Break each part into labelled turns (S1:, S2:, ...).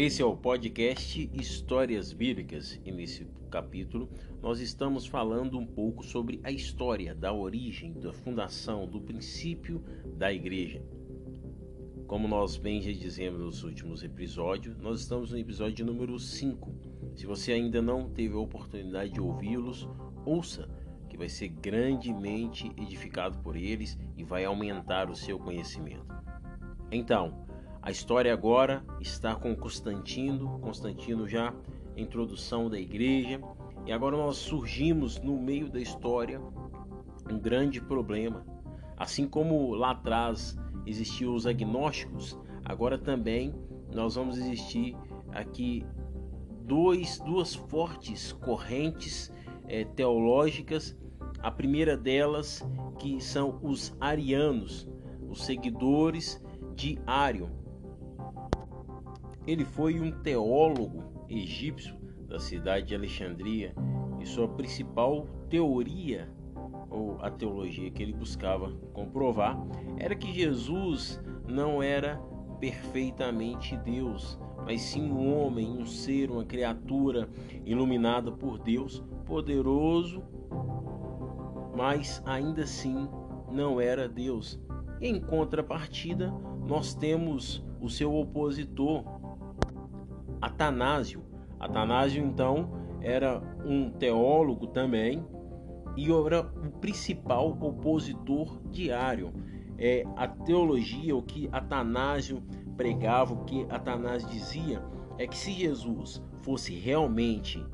S1: Esse é o podcast Histórias Bíblicas e nesse capítulo nós estamos falando um pouco sobre a história da origem, da fundação, do princípio da igreja. Como nós bem já dizemos nos últimos episódios, nós estamos no episódio número 5. Se você ainda não teve a oportunidade de ouvi-los, ouça, que vai ser grandemente edificado por eles e vai aumentar o seu conhecimento. Então, a história agora está com Constantino, Constantino já introdução da igreja, e agora nós surgimos no meio da história um grande problema. Assim como lá atrás existiam os agnósticos, agora também nós vamos existir aqui dois, duas fortes correntes é, teológicas. A primeira delas que são os arianos, os seguidores de Ário. Ele foi um teólogo egípcio da cidade de Alexandria e sua principal teoria ou a teologia que ele buscava comprovar era que Jesus não era perfeitamente Deus, mas sim um homem, um ser, uma criatura iluminada por Deus, poderoso, mas ainda assim não era Deus. Em contrapartida, nós temos o seu opositor, Atanásio. Atanásio, então, era um teólogo também e era o principal opositor diário. É, a teologia, o que Atanásio pregava, o que Atanásio dizia, é que se Jesus fosse realmente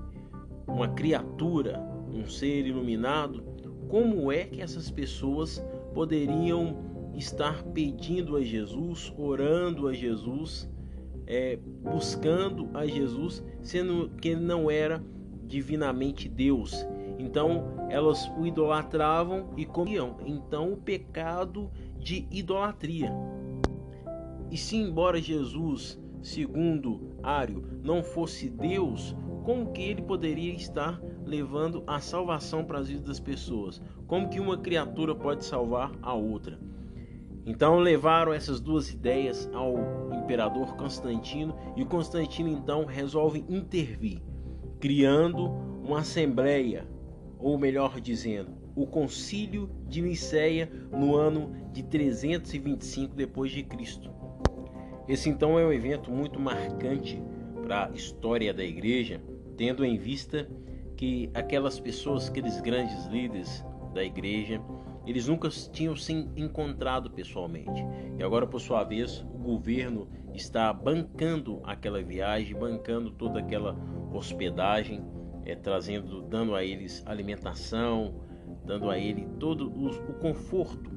S1: uma criatura, um ser iluminado, como é que essas pessoas poderiam estar pedindo a Jesus, orando a Jesus, é, buscando a Jesus, sendo que ele não era divinamente Deus. Então elas o idolatravam e comiam. Então o pecado de idolatria. E se embora Jesus, segundo Ário, não fosse Deus, como que ele poderia estar levando a salvação para as vidas das pessoas? Como que uma criatura pode salvar a outra? Então levaram essas duas ideias ao imperador Constantino e Constantino então resolve intervir, criando uma assembleia, ou melhor dizendo, o Concílio de Nicéia no ano de 325 depois de Cristo. Esse então é um evento muito marcante para a história da igreja, tendo em vista que aquelas pessoas, aqueles grandes líderes da igreja, eles nunca tinham se encontrado pessoalmente. E agora, por sua vez, o governo está bancando aquela viagem, bancando toda aquela hospedagem, é, trazendo, dando a eles alimentação, dando a ele todo o, o conforto.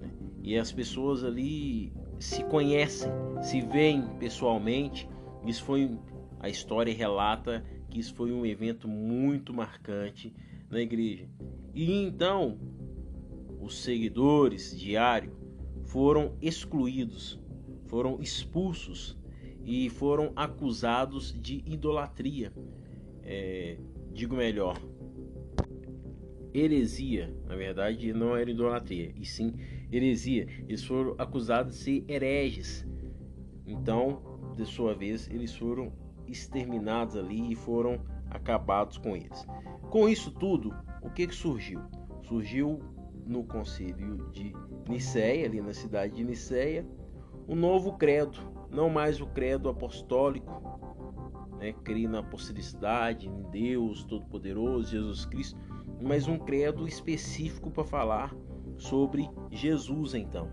S1: Né? E as pessoas ali se conhecem, se veem pessoalmente. Isso foi a história relata que isso foi um evento muito marcante na igreja. E então os seguidores diário foram excluídos, foram expulsos e foram acusados de idolatria. É, digo melhor, heresia. Na verdade, não era idolatria, e sim heresia. Eles foram acusados de ser hereges. Então, de sua vez, eles foram exterminados ali e foram acabados com eles. Com isso tudo, o que, que surgiu? Surgiu no concílio de Nicéia, ali na cidade de Nicéia, o novo credo, não mais o credo apostólico, né, na apostolicidade, em Deus Todo-Poderoso, Jesus Cristo, mas um credo específico para falar sobre Jesus então.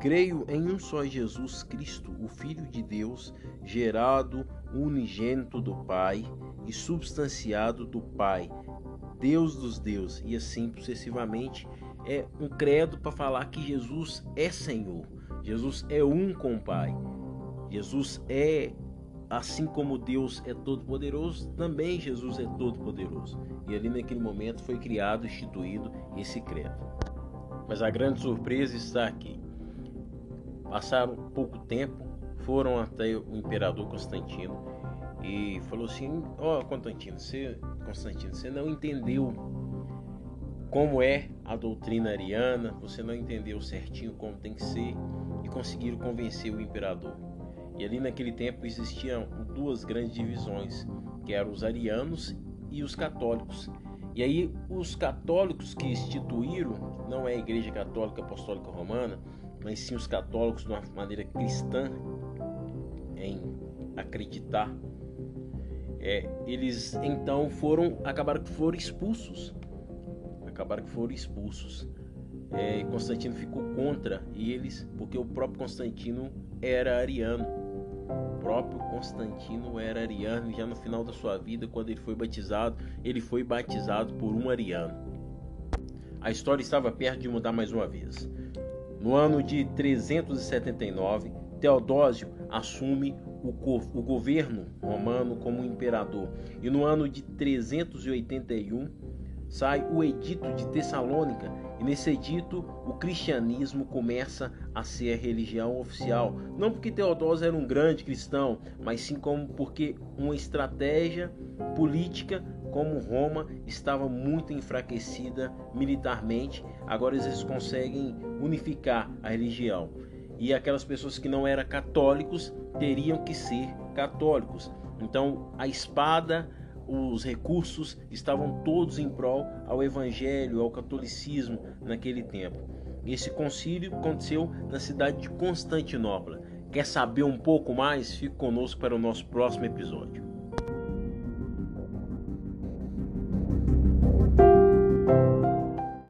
S1: Creio em um só Jesus Cristo, o Filho de Deus, gerado unigênito do Pai e substanciado do Pai, Deus dos deuses, e assim sucessivamente. É um credo para falar que Jesus é Senhor, Jesus é um com o Pai, Jesus é, assim como Deus é todo-poderoso, também Jesus é todo-poderoso. E ali naquele momento foi criado, instituído esse credo. Mas a grande surpresa está aqui. Passaram pouco tempo, foram até o imperador Constantino e falou assim: Ó, oh, Constantino, você, Constantino, você não entendeu como é a doutrina ariana, você não entendeu certinho como tem que ser e conseguiram convencer o imperador. E ali naquele tempo existiam duas grandes divisões, que eram os arianos e os católicos. E aí os católicos que instituíram, não é a Igreja Católica Apostólica Romana, mas sim os católicos de uma maneira cristã em acreditar, é, eles então foram acabaram que foram expulsos, acabaram que foram expulsos. É, Constantino ficou contra eles porque o próprio Constantino era ariano o próprio Constantino era ariano já no final da sua vida, quando ele foi batizado, ele foi batizado por um ariano. A história estava perto de mudar mais uma vez. No ano de 379, Teodósio assume o, o governo romano como imperador, e no ano de 381 sai o Edito de Tessalônica, e nesse edito o cristianismo começa a ser a religião oficial. Não porque Teodósio era um grande cristão, mas sim como porque uma estratégia política como Roma estava muito enfraquecida militarmente, agora eles conseguem unificar a religião. E aquelas pessoas que não eram católicos teriam que ser católicos. Então a espada os recursos estavam todos em prol ao evangelho, ao catolicismo naquele tempo. Esse concílio aconteceu na cidade de Constantinopla. Quer saber um pouco mais? Fique conosco para o nosso próximo episódio.